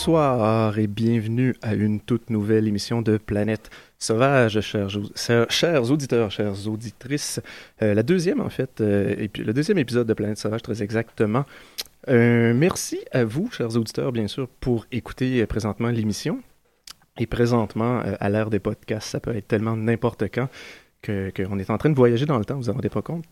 Bonsoir et bienvenue à une toute nouvelle émission de Planète Sauvage, chers, auditeurs, chères auditrices. Euh, la deuxième, en fait, euh, et puis le deuxième épisode de Planète Sauvage, très exactement. Euh, merci à vous, chers auditeurs, bien sûr, pour écouter présentement l'émission. Et présentement, à l'ère des podcasts, ça peut être tellement n'importe quand qu'on est en train de voyager dans le temps, vous vous en rendez pas compte.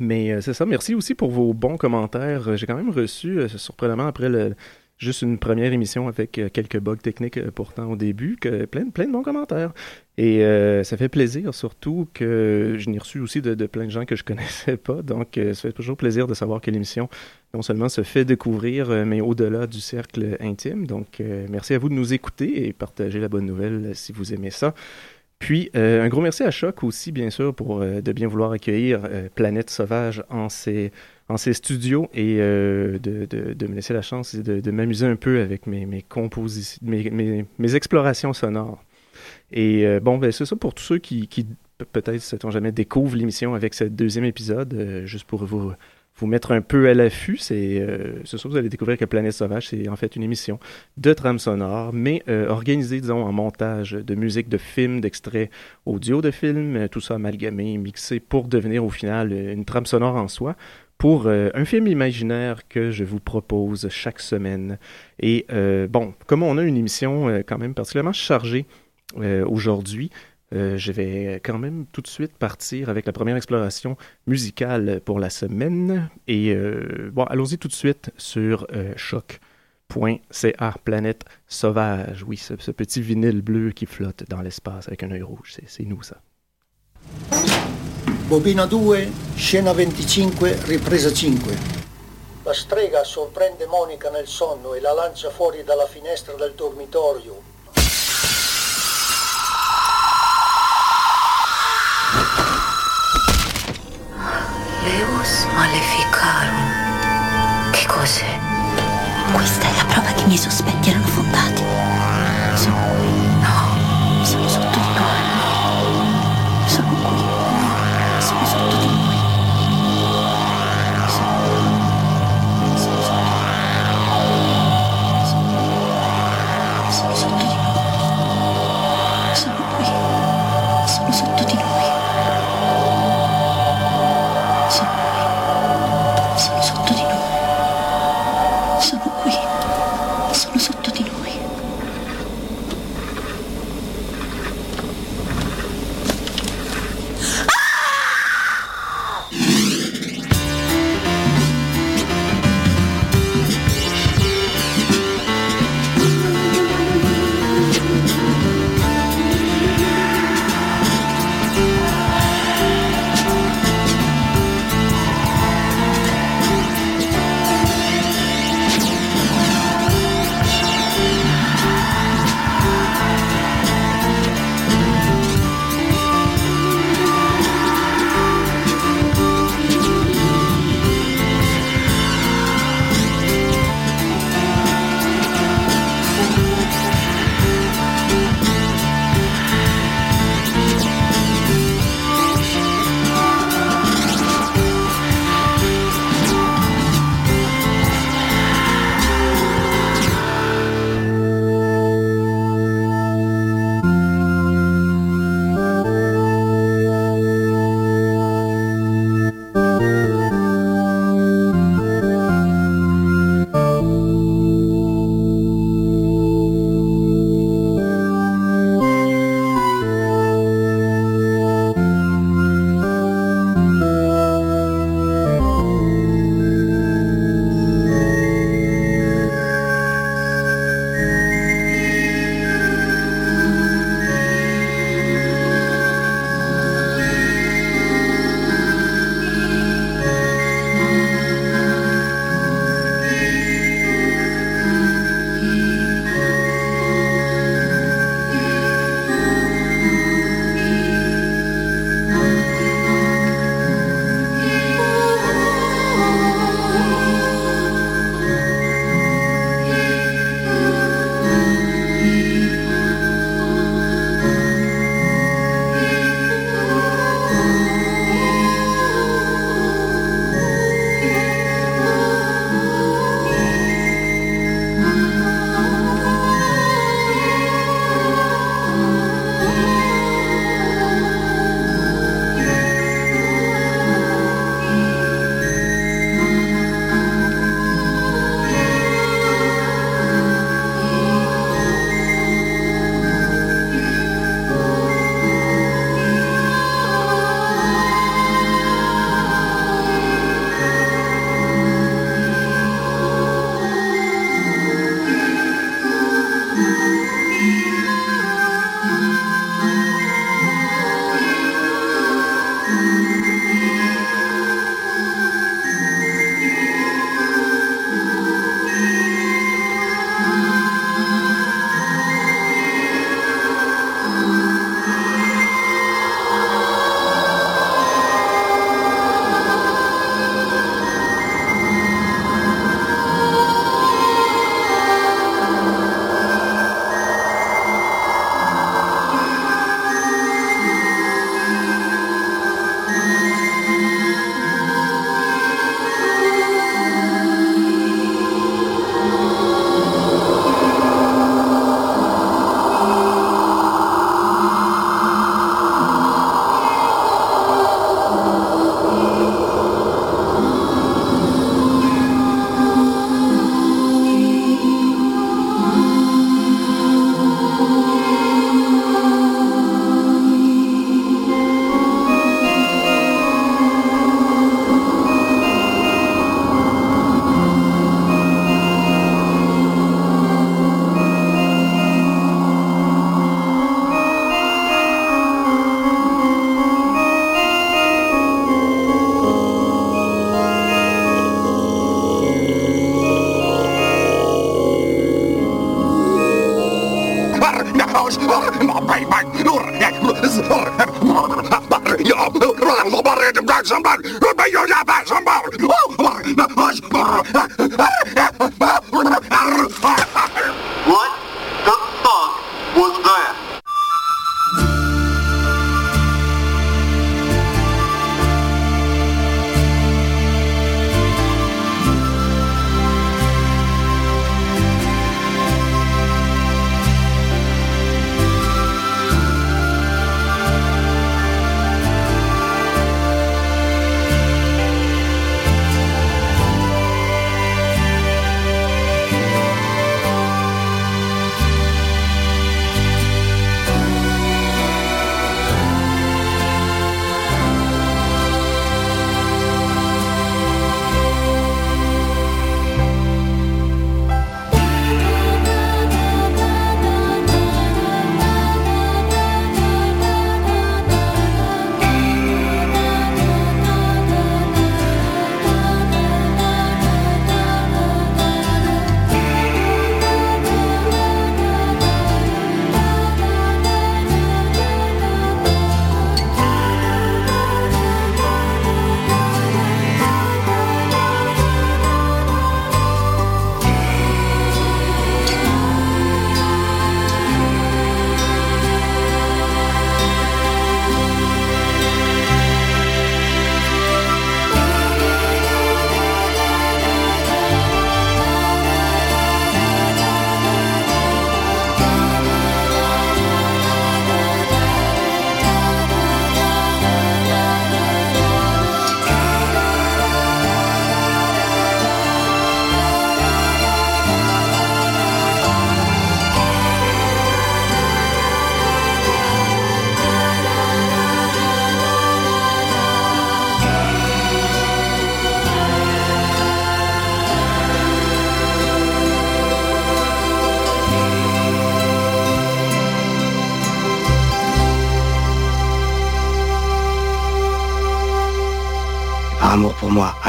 Mais c'est ça, merci aussi pour vos bons commentaires. J'ai quand même reçu, surprenamment après le, juste une première émission avec euh, quelques bugs techniques euh, pourtant au début, que plein, de bons commentaires. Et euh, ça fait plaisir, surtout que je n'ai reçu aussi de, plein de gens que je connaissais pas. Donc, ça fait toujours plaisir de savoir que l'émission non seulement se fait découvrir, mais au-delà du cercle intime. Donc, merci à vous de nous écouter et partager la bonne nouvelle si vous aimez ça. Puis, un gros merci à Choc aussi, bien sûr, pour de bien vouloir accueillir Planète Sauvage en ses en ces studios et euh, de, de, me laisser la chance de, m'amuser un peu avec mes, mes compositions, mes, mes, explorations sonores. Et euh, bon, ben, c'est ça pour tous ceux qui, qui peut-être, sait-on jamais, découvrent l'émission avec ce deuxième épisode, euh, juste pour vous, vous mettre un peu à l'affût. C'est ce soir, vous allez découvrir que Planète Sauvage, c'est en fait une émission de trame sonore, mais organisée, disons, en montage de musique, de films, d'extraits audio de films, tout ça amalgamé, mixé pour devenir au final une trame sonore en soi pour euh, un film imaginaire que je vous propose chaque semaine. Et euh, bon, comme on a une émission euh, quand même particulièrement chargée aujourd'hui, je vais quand même tout de suite partir avec la première exploration musicale pour la semaine. Et bon, allons-y tout de suite sur choc.ca, Planète Sauvage. Oui, ce, ce, petit vinyle bleu qui flotte dans l'espace avec un œil rouge, c'est nous ça. Bobina 2, scena 25, ripresa 5. La strega sorprende Monica nel sonno e la lancia fuori dalla finestra del dormitorio. Leus Maleficarum. Che cos'è? Questa è la prova che i miei sospetti erano fondati.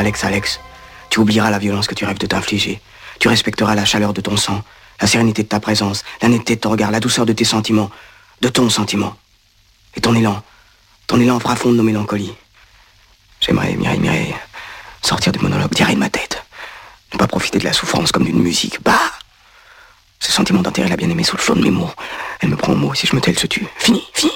Alex Alex, tu oublieras la violence que tu rêves de t'infliger. Tu respecteras la chaleur de ton sang, la sérénité de ta présence, la netteté de ton regard, la douceur de tes sentiments, de ton sentiment. Et ton élan, ton élan fera fondre nos mélancolies. J'aimerais, Mireille, Mireille, sortir du monologue, diarrhée de ma tête. Ne pas profiter de la souffrance comme d'une musique. Bah Ce sentiment d'enterrer la bien-aimée sous le flot de mes mots. Elle me prend au mot, si je me tais, elle se tue. Fini, fini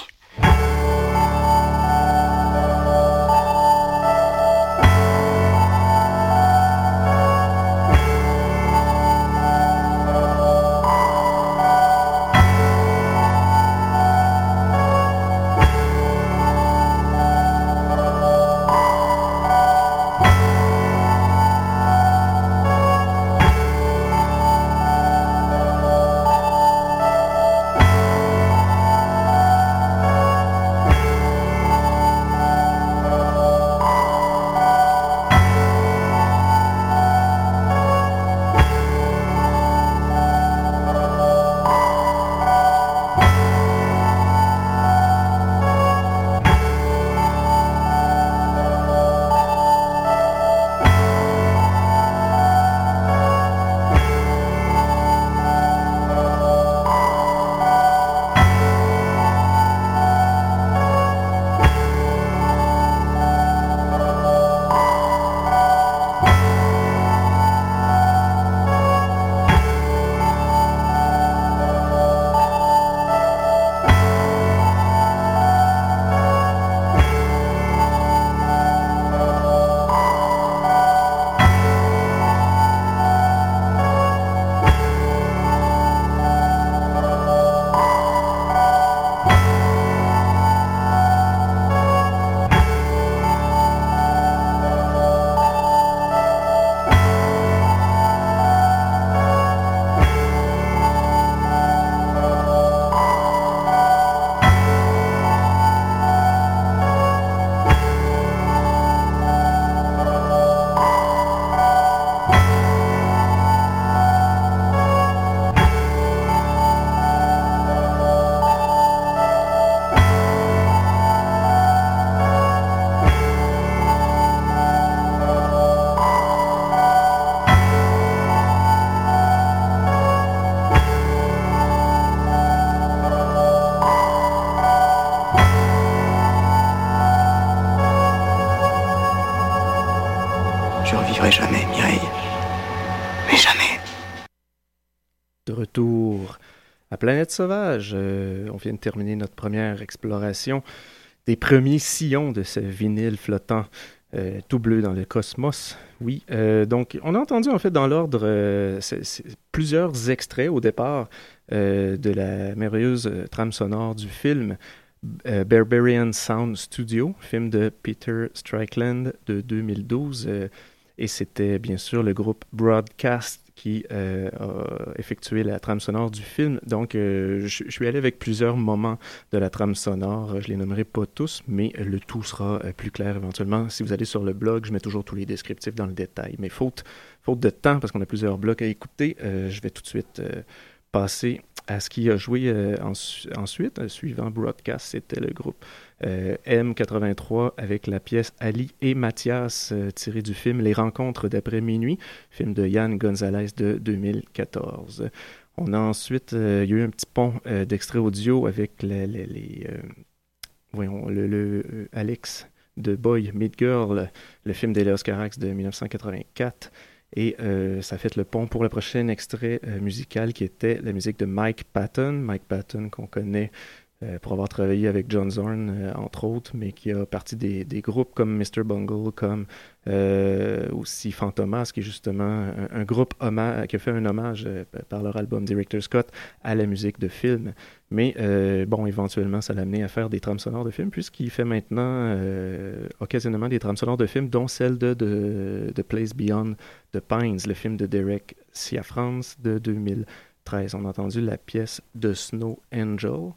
Planète Sauvage, euh, on vient de terminer notre première exploration des premiers sillons de ce vinyle flottant euh, tout bleu dans le cosmos. Oui, euh, donc on a entendu en fait dans l'ordre plusieurs extraits au départ de la merveilleuse trame sonore du film Barbarian Sound Studio, film de Peter Strickland de 2012. euh, et c'était bien sûr le groupe Broadcast qui euh, a effectué la trame sonore du film. Donc, euh, je suis allé avec plusieurs moments de la trame sonore. Je les nommerai pas tous, mais le tout sera euh, plus clair éventuellement. Si vous allez sur le blog, je mets toujours tous les descriptifs dans le détail. Mais faute, faute de temps, parce qu'on a plusieurs blocs à écouter, je vais tout de suite passer à ce qui a joué ensu- ensuite, suivant Broadcast, c'était le groupe M83 avec la pièce Ali et Mathias euh, tirée du film Les Rencontres d'après minuit, film de Yann Gonzalez de 2014. On a ensuite, euh, eu un petit pont euh, d'extrait audio avec les, euh, voyons, le, le, euh, Alex de Boy Meet Girl, le film d'Eleos Carax de 1984. Et euh, ça fait le pont pour le prochain extrait euh, musical qui était la musique de Mike Patton. Mike Patton qu'on connaît euh, pour avoir travaillé avec John Zorn, euh, entre autres, mais qui a parti des, groupes comme Mr. Bungle, comme euh, aussi Fantomas, qui est justement un, groupe qui a fait un hommage euh, par leur album Director Scott à la musique de film. Mais euh, bon, éventuellement, ça l'a amené à faire des trames sonores de films, puisqu'il fait maintenant euh, occasionnellement des trames sonores de films, dont celle de, de, Place Beyond the Pines, le film de Derek Ciafrance de 2013. On a entendu la pièce de Snow Angel.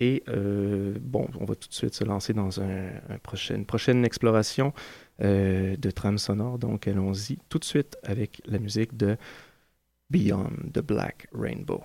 Et euh, bon, on va tout de suite se lancer dans une prochaine exploration euh, de trame sonore. Donc, allons-y tout de suite avec la musique de Beyond the Black Rainbow.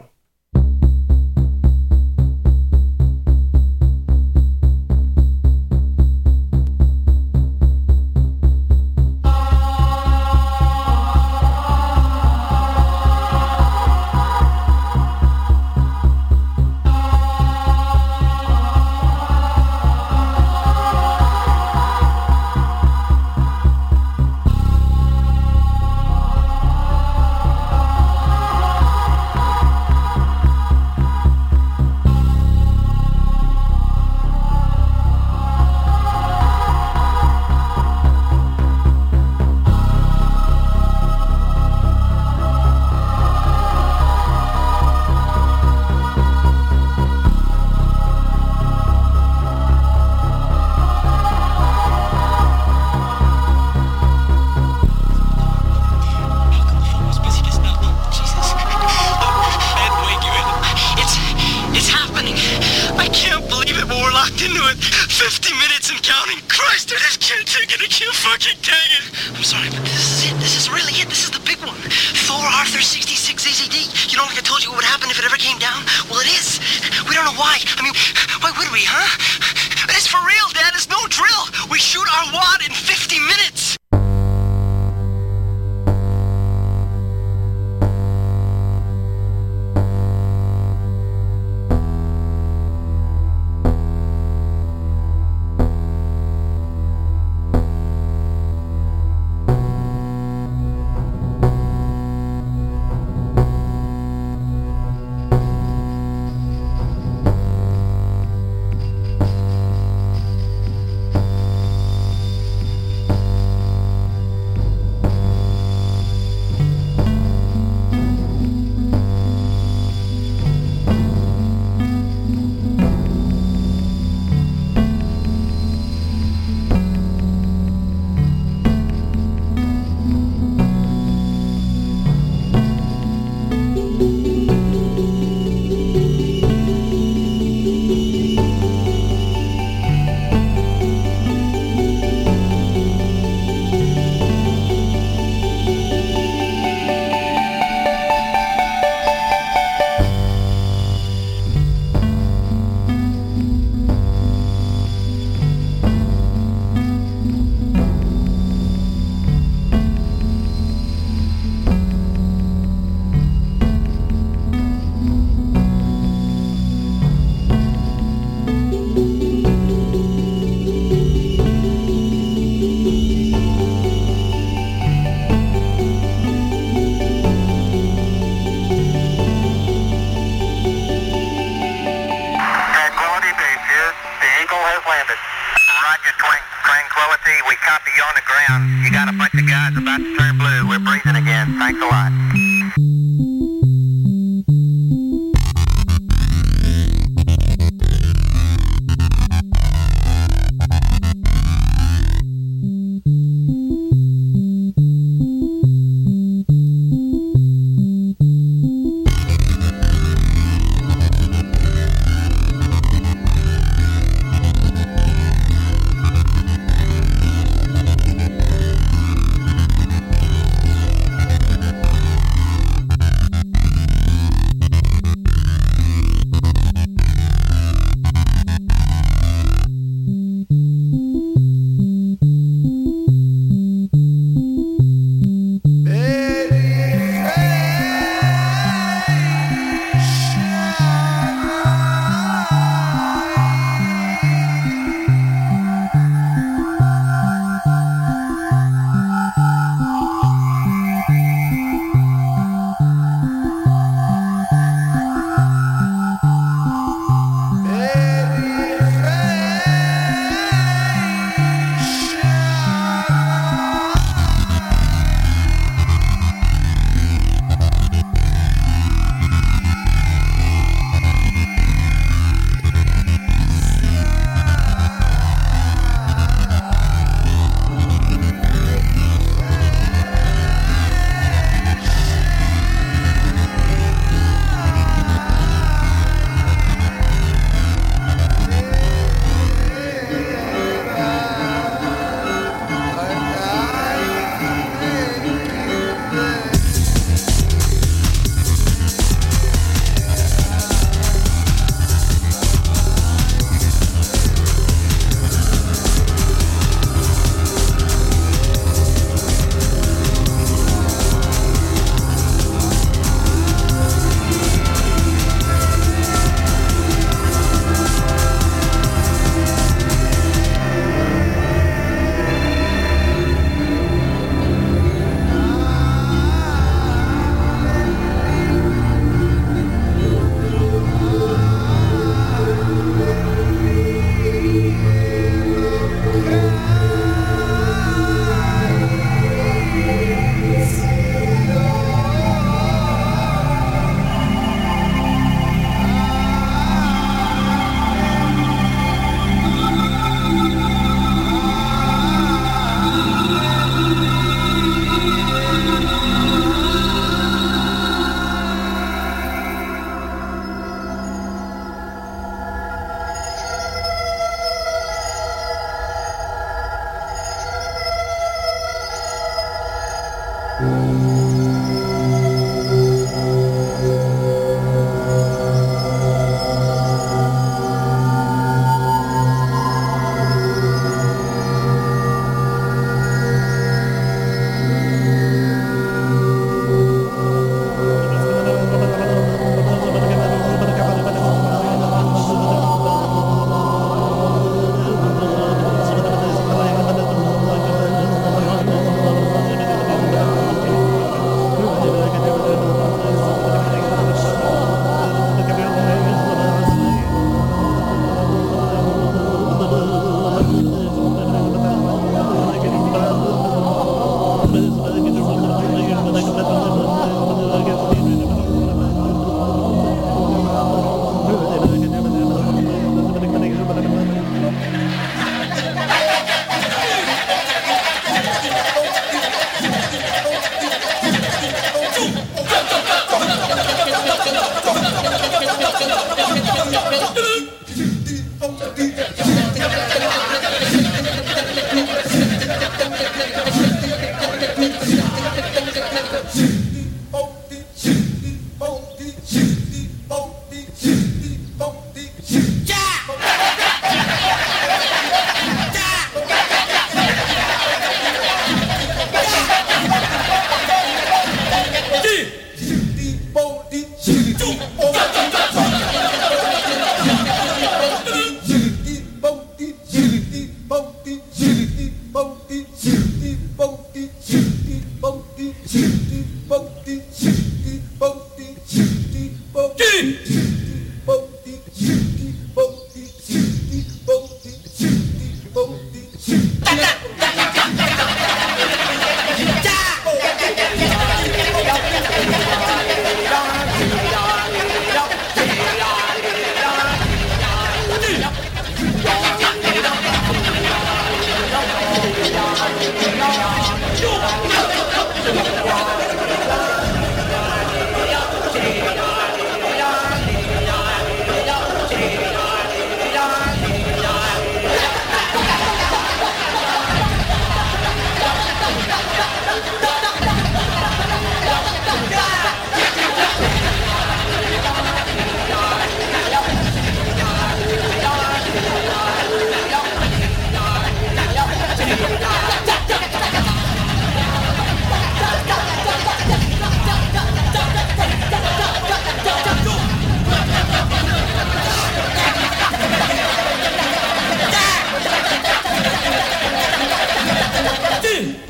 Listen,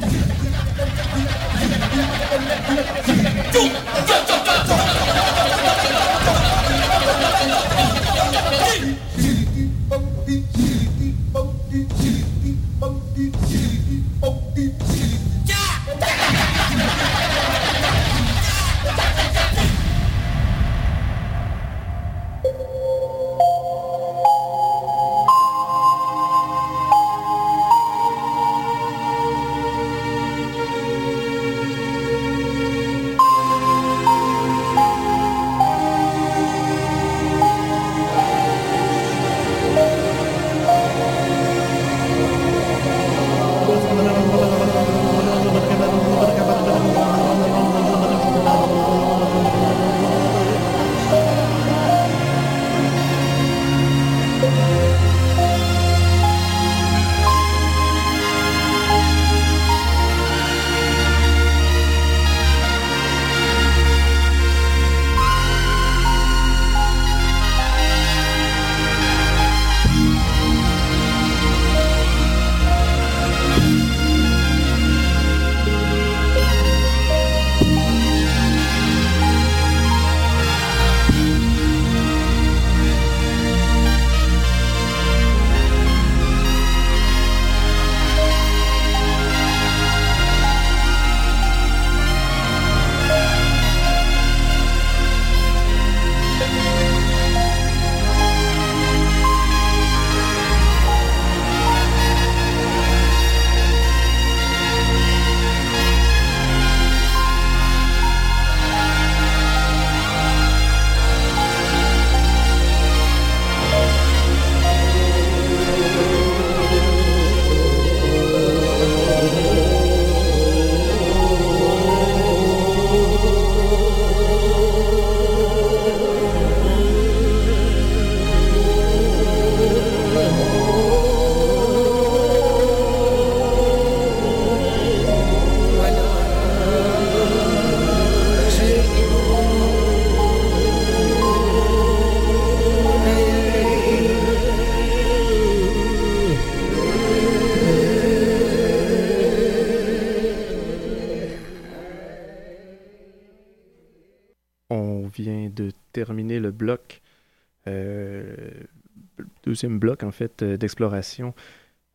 deuxième bloc en fait euh, d'exploration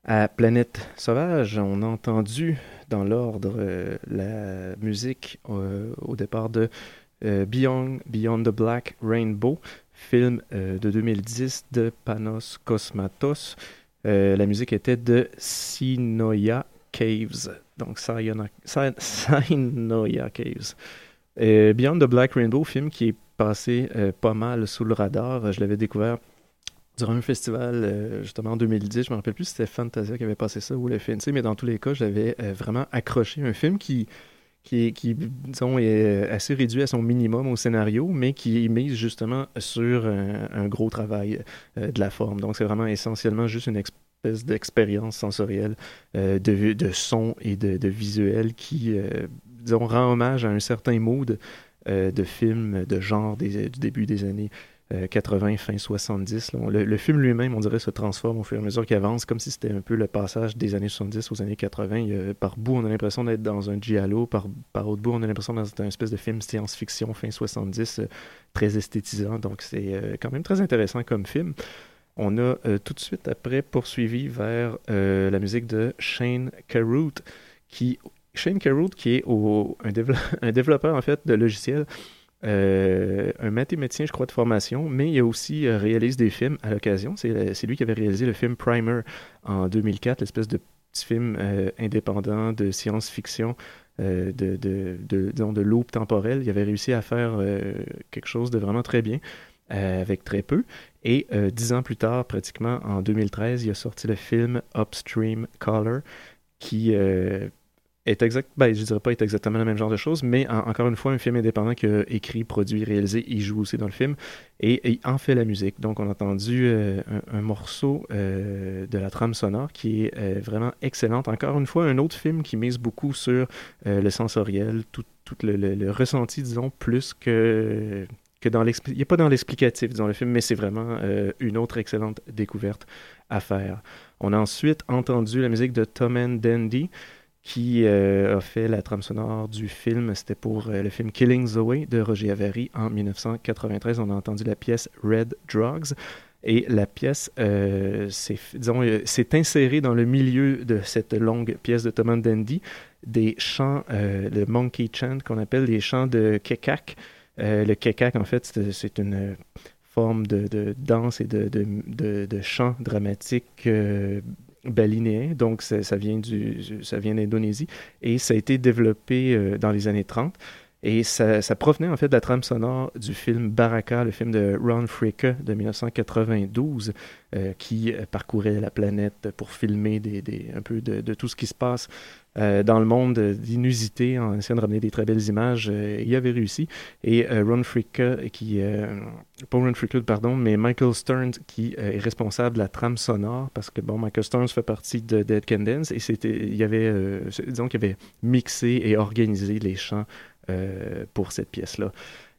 à Planète Sauvage. On a entendu dans l'ordre euh, la musique euh, au départ de Beyond, Beyond the Black Rainbow, film de 2010 de Panos Cosmatos. La musique était de Sinoia Caves. Donc, Sinoia Caves. Beyond the Black Rainbow, film qui est passé pas mal sous le radar. Je l'avais découvert durant un festival, euh, justement en 2010. Je me rappelle plus si c'était Fantasia qui avait passé ça ou le FNC, mais dans tous les cas, j'avais euh, vraiment accroché un film qui, qui, disons, est euh, assez réduit à son minimum au scénario, mais qui mise justement sur un, gros travail de la forme. Donc, c'est vraiment essentiellement juste une espèce d'expérience sensorielle de, de son et de, visuel qui, disons, rend hommage à un certain mood de film de genre des- du début des années euh, 80, fin 70. là. On- Le, film lui-même, on dirait, se transforme au fur et à mesure qu'il avance, comme si c'était un peu le passage des années 70 aux années 80. Il y a- par bout, on a l'impression d'être dans un giallo, par, par autre bout, on a l'impression d'être dans une espèce de film science-fiction fin 70, euh, très esthétisant. Donc, c'est euh, quand même très intéressant comme film. On a euh, tout de suite après poursuivi vers euh, la musique de Shane Carruth, qui Shane Carruth, qui est un, un développeur en fait de logiciels, euh, un mathématicien, je crois, de formation, mais il a aussi euh, réalise des films à l'occasion. C'est lui qui avait réalisé le film Primer en 2004, l'espèce de petit film euh, indépendant de science-fiction, euh, de, de, de, disons, de loop temporel. Il avait réussi à faire quelque chose de vraiment très bien avec très peu. Et dix ans plus tard, pratiquement en 2013, il a sorti le film Upstream Caller, qui est exact, ben, je dirais pas est exactement le même genre de choses, mais en- encore une fois, un film indépendant qui a écrit, produit, réalisé, il joue aussi dans le film, et, et en fait la musique. Donc on a entendu euh, un, morceau euh, de la trame sonore qui est euh, vraiment excellente. Encore une fois, un autre film qui mise beaucoup sur le sensoriel, tout, tout le, le- ressenti, disons, plus que que dans l'expli- il n'est pas dans l'explicatif, disons, le film, mais c'est vraiment une autre excellente découverte à faire. On a ensuite entendu la musique de Tom and Dandy, qui euh, a fait la trame sonore du film. C'était pour euh, le film Killing Zoe de Roger Avary en 1993. On a entendu la pièce Red Drugs. Et la pièce euh, s'est, euh, insérée dans le milieu de cette longue pièce de Tom and Dandy des chants, le monkey chant qu'on appelle les chants de kekak. Le kekak, en fait, c'est, une forme de, danse et de, chant dramatique balinéen. Donc, ça, vient, du, ça vient d'Indonésie et ça a été développé euh, dans les années 30. Et ça, ça provenait en fait de la trame sonore du film Baraka, le film de Ron Fricke de 1992, euh, qui euh, parcourait la planète pour filmer des, des- un peu de, de tout ce qui se passe euh, dans le monde d'inusité en essayant de ramener des très belles images. Euh, il avait réussi. Et euh, Ron Fricke, qui, euh, pas Ron Fricke, pardon, mais Michael Stearns, qui est responsable de la trame sonore, parce que bon, Michael Stearns fait partie de Dead Can Dance, et c'était, il y avait, disons qu'il avait mixé et organisé les chants pour cette pièce-là.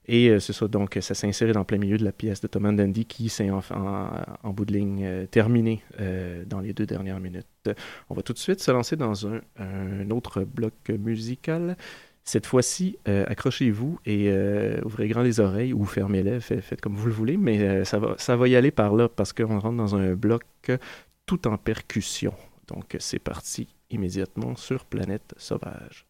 Et euh, c'est ça, donc ça inséré dans plein milieu de la pièce de Tom and Dandy qui s'est en, bout de ligne euh, terminée euh, dans les deux dernières minutes. On va tout de suite se lancer dans un, autre bloc musical. Cette fois-ci, euh, accrochez-vous et euh, ouvrez grand les oreilles ou fermez-les, fait- faites comme vous le voulez, mais euh, ça, va, ça va y aller par là parce qu'on rentre dans un bloc tout en percussion. Donc c'est parti immédiatement sur Planète Sauvage.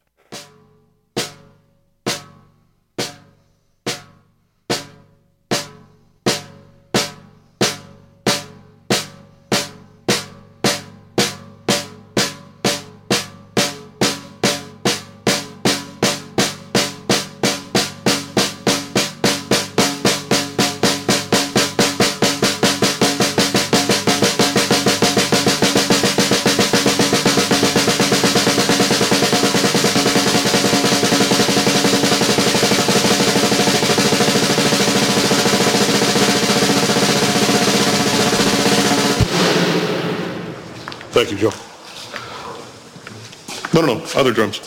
Other drums.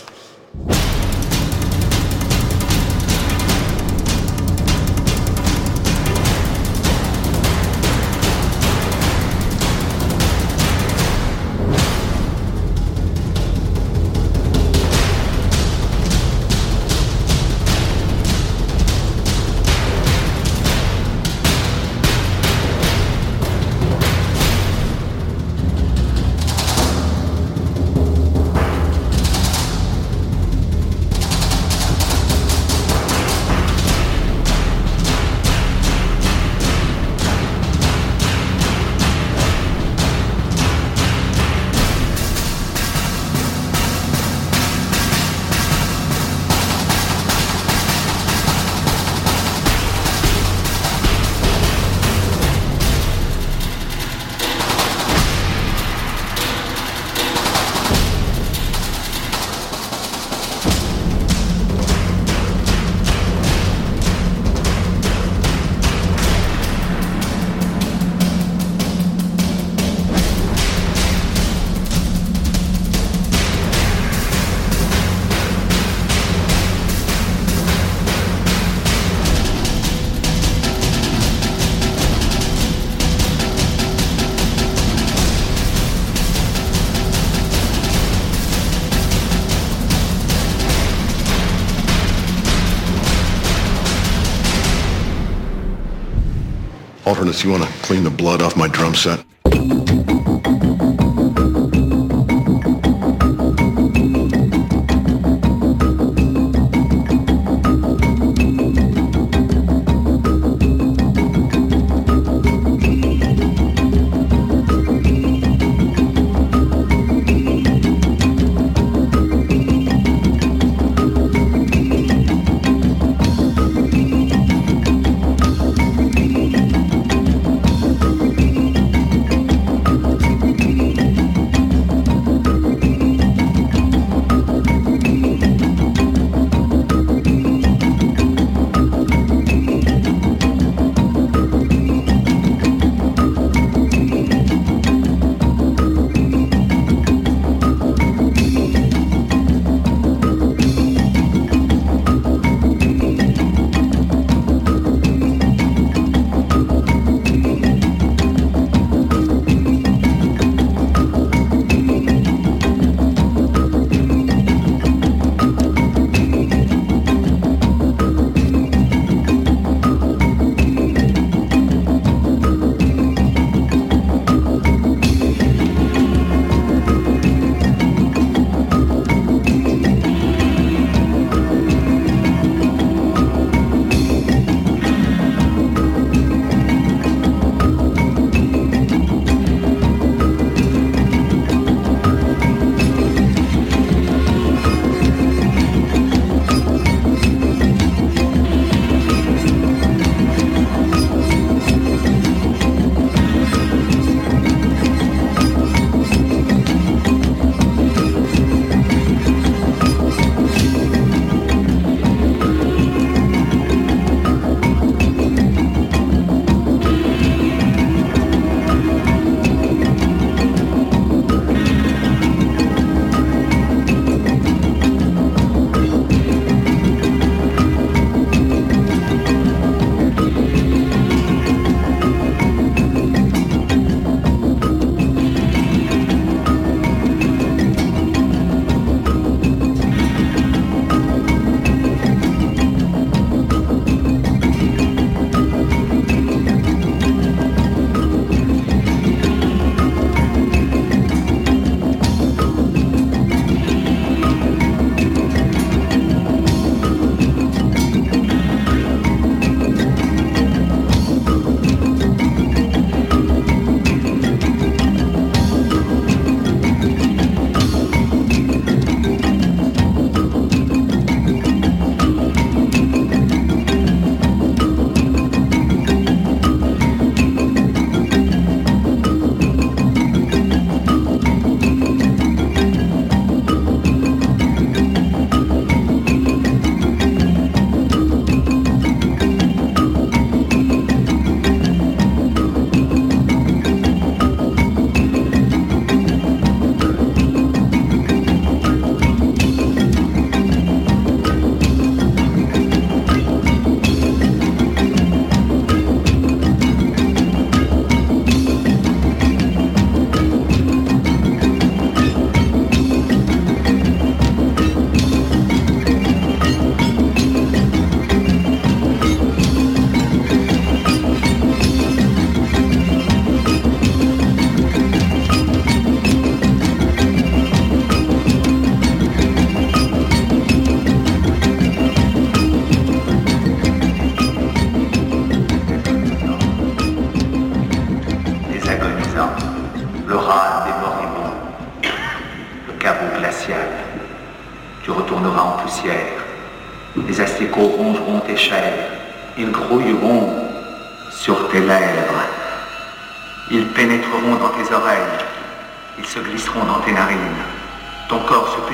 Alternates, you want to clean the blood off my drum set?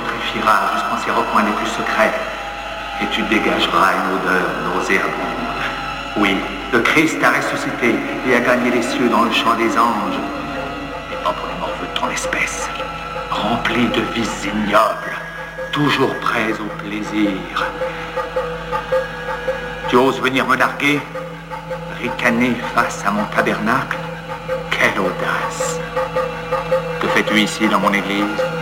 Putréfiera jusqu'en ses recoins les plus secrets. Et tu dégageras une odeur nauséabonde. Oui, le Christ a ressuscité et a gagné les cieux dans le chant des anges. Mais pas pour les morveux de ton espèce. Remplis de vices ignobles, toujours prêts au plaisir. Tu oses venir me larguer Ricaner face à mon tabernacle? Quelle audace Que fais-tu ici dans mon église?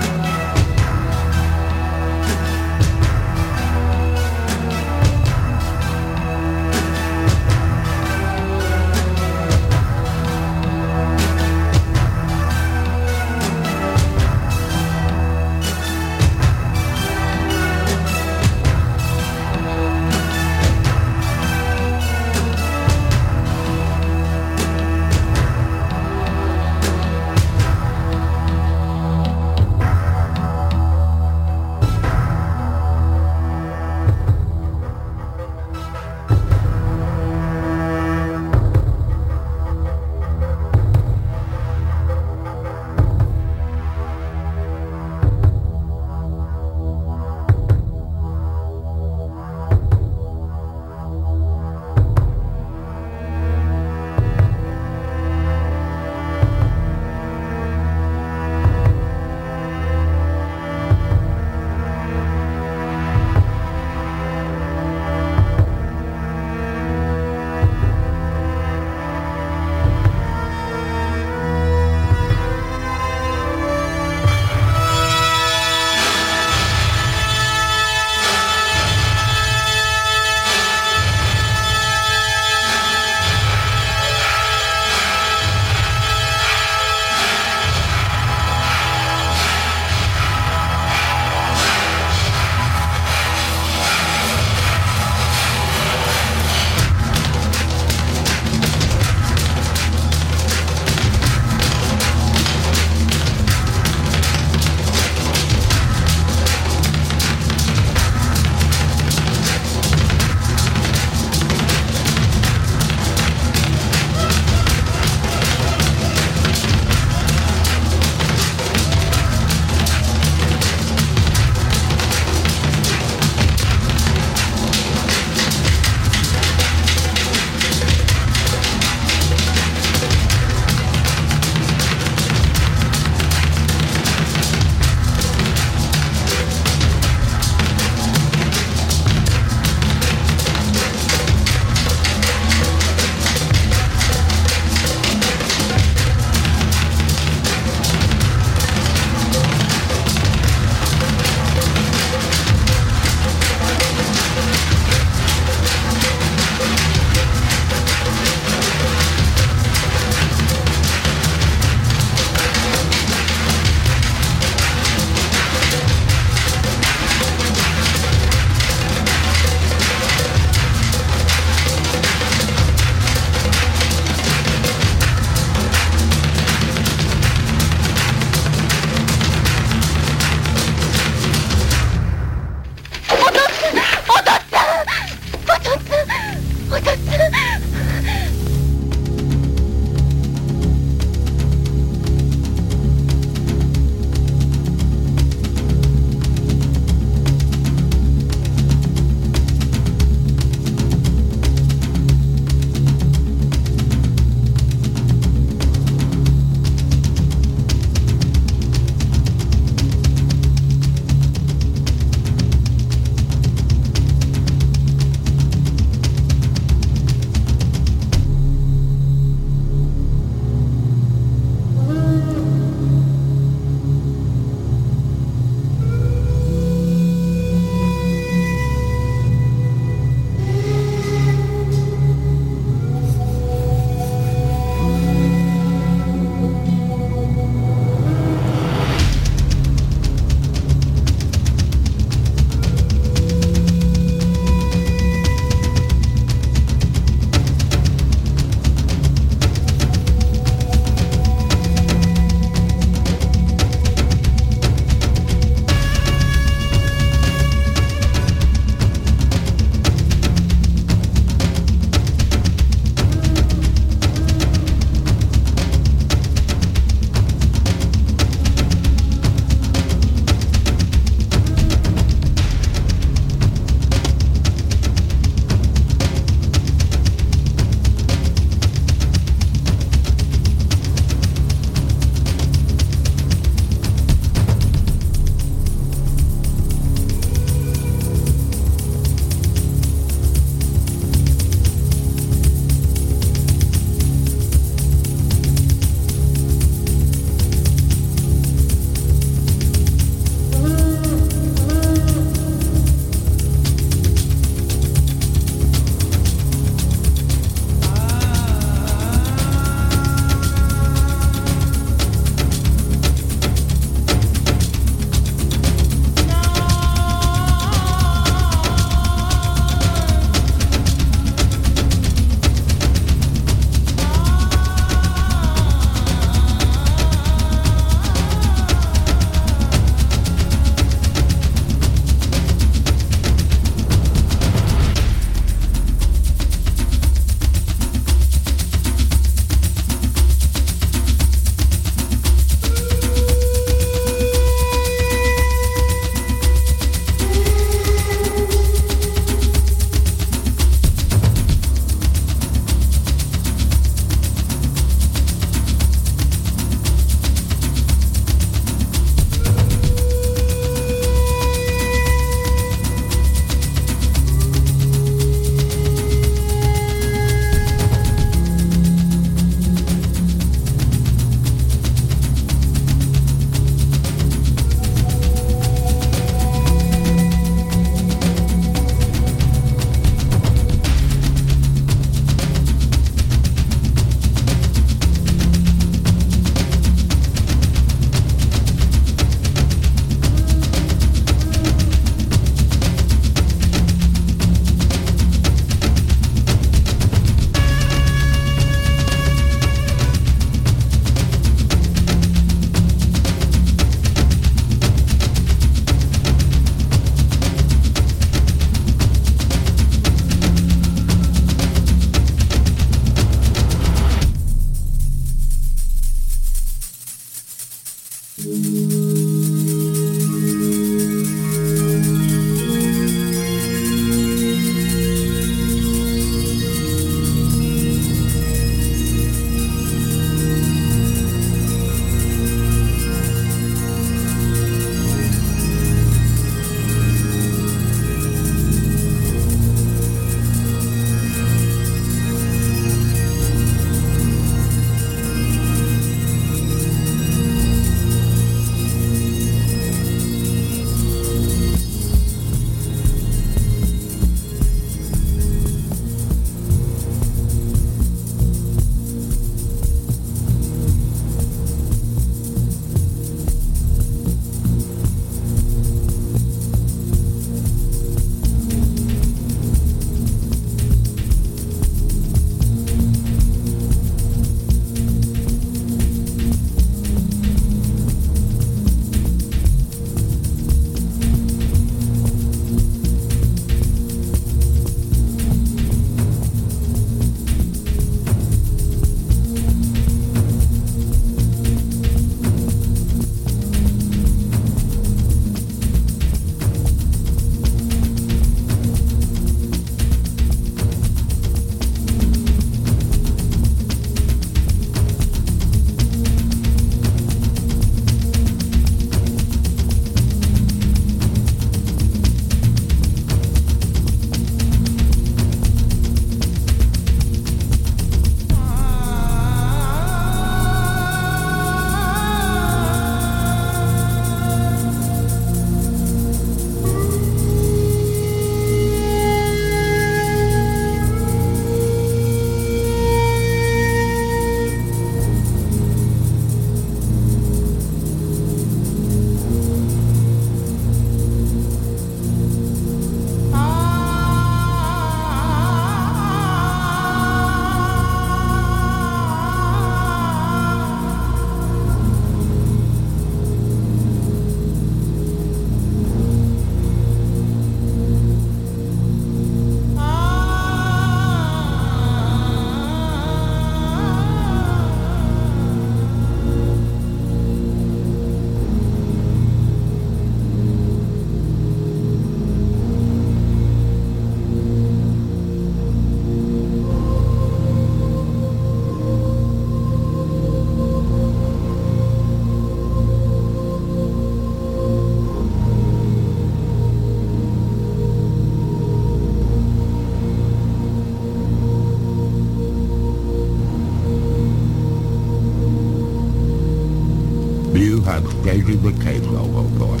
Staging the all.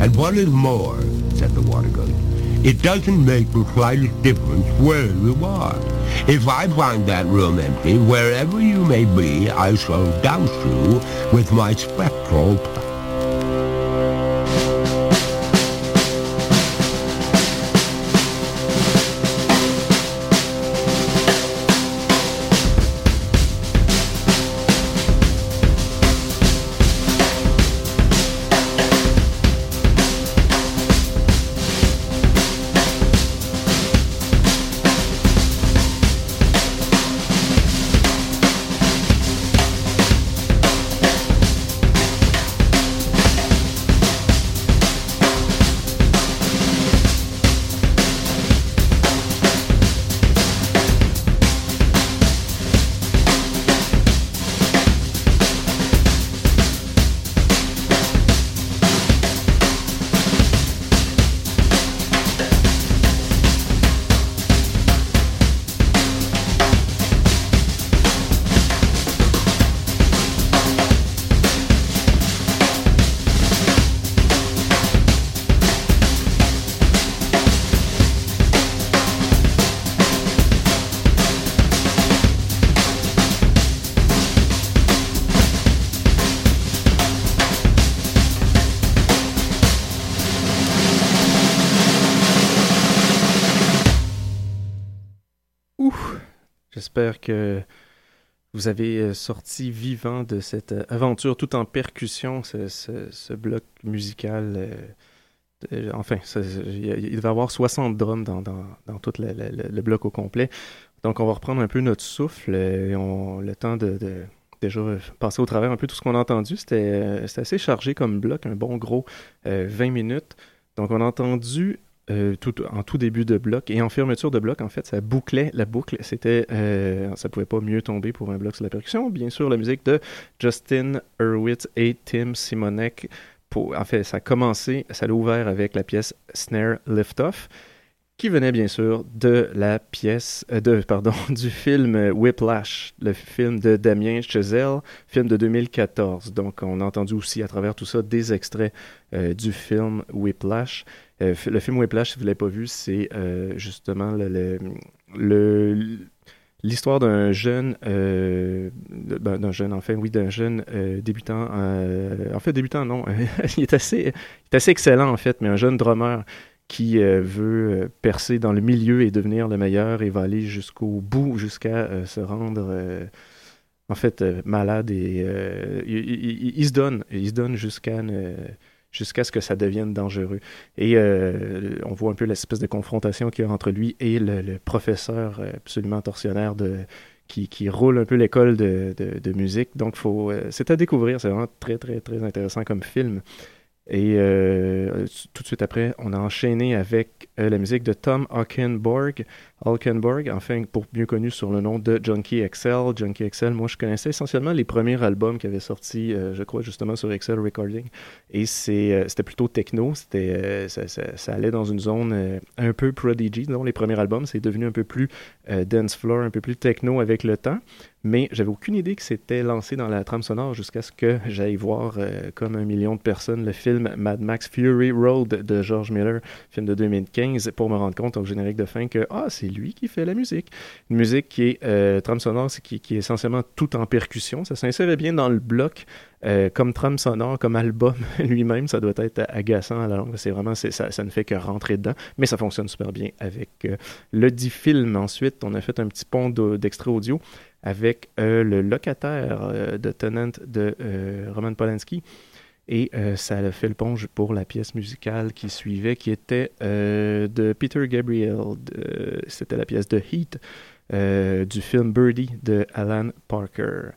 And what is more, said the water ghost, it doesn't make the slightest difference where you are. If I find that room empty, wherever you may be, I shall douse you with my spectral J'espère que vous avez euh, sorti vivant de cette euh, aventure tout en percussion, ce, bloc musical. euh, enfin, il y a- il devait y avoir 60 drums dans, tout le, bloc au complet. Donc, on va reprendre un peu notre souffle et on, le temps de, déjà passer au travers un peu tout ce qu'on a entendu. C'était assez chargé comme bloc, un bon gros euh, 20 minutes. Donc, on a entendu euh, en tout début de bloc et en fermeture de bloc, en fait, ça bouclait la boucle. C'était, euh, ça pouvait pas mieux tomber pour un bloc sur la percussion. Bien sûr, la musique de Justin Hurwitz et Tim Simonek. En fait, ça a commencé, ça l'a ouvert avec la pièce Snare Liftoff, qui venait bien sûr de la pièce, euh, de, pardon, du film Whiplash, le film de Damien Chazelle, film de 2014. Donc, on a entendu aussi à travers tout ça des extraits euh, du film Whiplash. Euh, le film Whiplash, si vous ne l'avez pas vu, c'est justement l'histoire d'un jeune, ben, d'un jeune, enfin oui, d'un jeune débutant, en fait débutant non, il est assez, il est assez excellent en fait, mais un jeune drummer qui euh, veut euh, percer dans le milieu et devenir le meilleur et va aller jusqu'au bout, jusqu'à euh, se rendre en fait malade et il, se donne, il se donne jusqu'à jusqu'à ce que ça devienne dangereux. Et on voit un peu l'espèce de confrontation qu'il y a entre lui et le, professeur absolument tortionnaire de, qui, roule un peu l'école de, musique. Donc, c'est à découvrir. C'est vraiment très, très, très intéressant comme film. Et euh, tout de suite après, on a enchaîné avec euh, la musique de Tom Hockenborg, Hockenborg, enfin pour mieux connu sur le nom de Junkie XL. Junkie XL, moi je connaissais essentiellement les premiers albums qui avaient sorti, euh, je crois justement sur XL Recording, et euh, c'était plutôt techno, c'était, euh, ça, allait dans une zone un peu prodigy, disons. Les premiers albums, c'est devenu un peu plus dance floor, un peu plus techno avec le temps, mais j'avais aucune idée que c'était lancé dans la trame sonore jusqu'à ce que j'aille voir, comme un million de personnes, le film Mad Max Fury Road de George Miller, film de 2015, pour me rendre compte au générique de fin que ah, c'est lui qui fait la musique. Une musique qui est euh, trame sonore, c'est qui, est essentiellement tout en percussion. Ça s'insérait bien dans le bloc. euh, comme trame sonore, comme album lui-même, ça doit être agaçant à la longue. C'est vraiment, c'est- ça, ne fait que rentrer dedans, mais ça fonctionne super bien avec euh, le dit film. Ensuite, on a fait un petit pont d'extrait audio avec euh, le locataire de Tenant de Roman Polanski. Et euh, ça a fait le pont pour la pièce musicale qui suivait, qui était euh, de Peter Gabriel. C'était la pièce de Heat euh, du film Birdie de Alan Parker.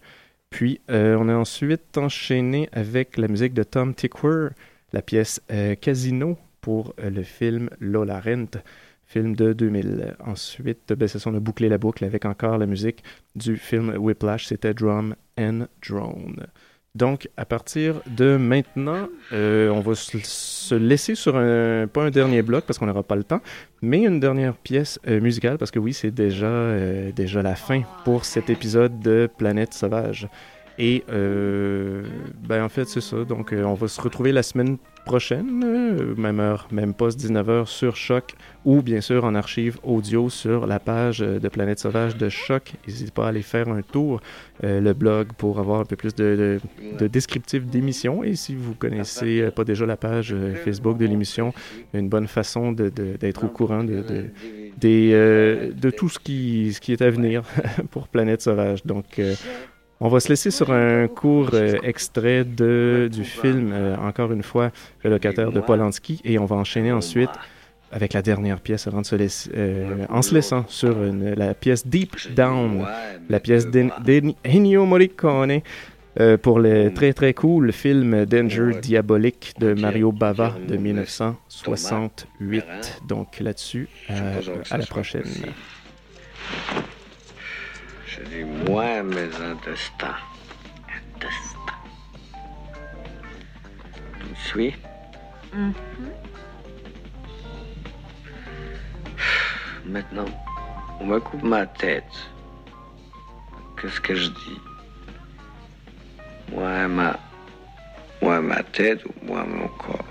Puis, on a ensuite enchaîné avec la musique de Tom Tickwer, la pièce Casino pour le film Lola Rent, film de 2000. Ensuite, ben, ça, on a bouclé la boucle avec encore la musique du film Whiplash, c'était Drum and Drone. Donc, à partir de maintenant, euh, on va se, se laisser sur un, pas un dernier bloc parce qu'on n'aura pas le temps, mais une dernière pièce euh, musicale parce que oui, c'est déjà, euh, déjà la fin pour cet épisode de Planète Sauvage. Et euh, ben en fait, c'est ça. Donc, euh, on va se retrouver la semaine prochaine, euh, même heure, même poste, 19h sur Choc, ou bien sûr en archive audio sur la page de Planète Sauvage de Choc. N'hésitez pas à aller faire un tour, le blog, pour avoir un peu plus de, de, de descriptif d'émission. Et si vous connaissez pas déjà la page Facebook de l'émission, une bonne façon d'être au courant de, de, de tout ce qui, ce qui est à venir pour Planète Sauvage. Donc, on va se laisser sur un court euh, extrait de, du film, euh, encore une fois, Le locataire de Polanski, et on va enchaîner ensuite avec la dernière pièce avant euh, en se laissant sur la pièce Deep Down, la pièce d'En- d'Ennio Morricone. pour le très très cool film Danger Diabolique de Mario Bava de 1968. Donc là-dessus, à la prochaine. Dis moi mes intestins. Intestins. Tu me suis? Maintenant, on me coupe ma tête. Qu'est-ce que je dis? Moi ma... Moi ma tête ou moi mon corps?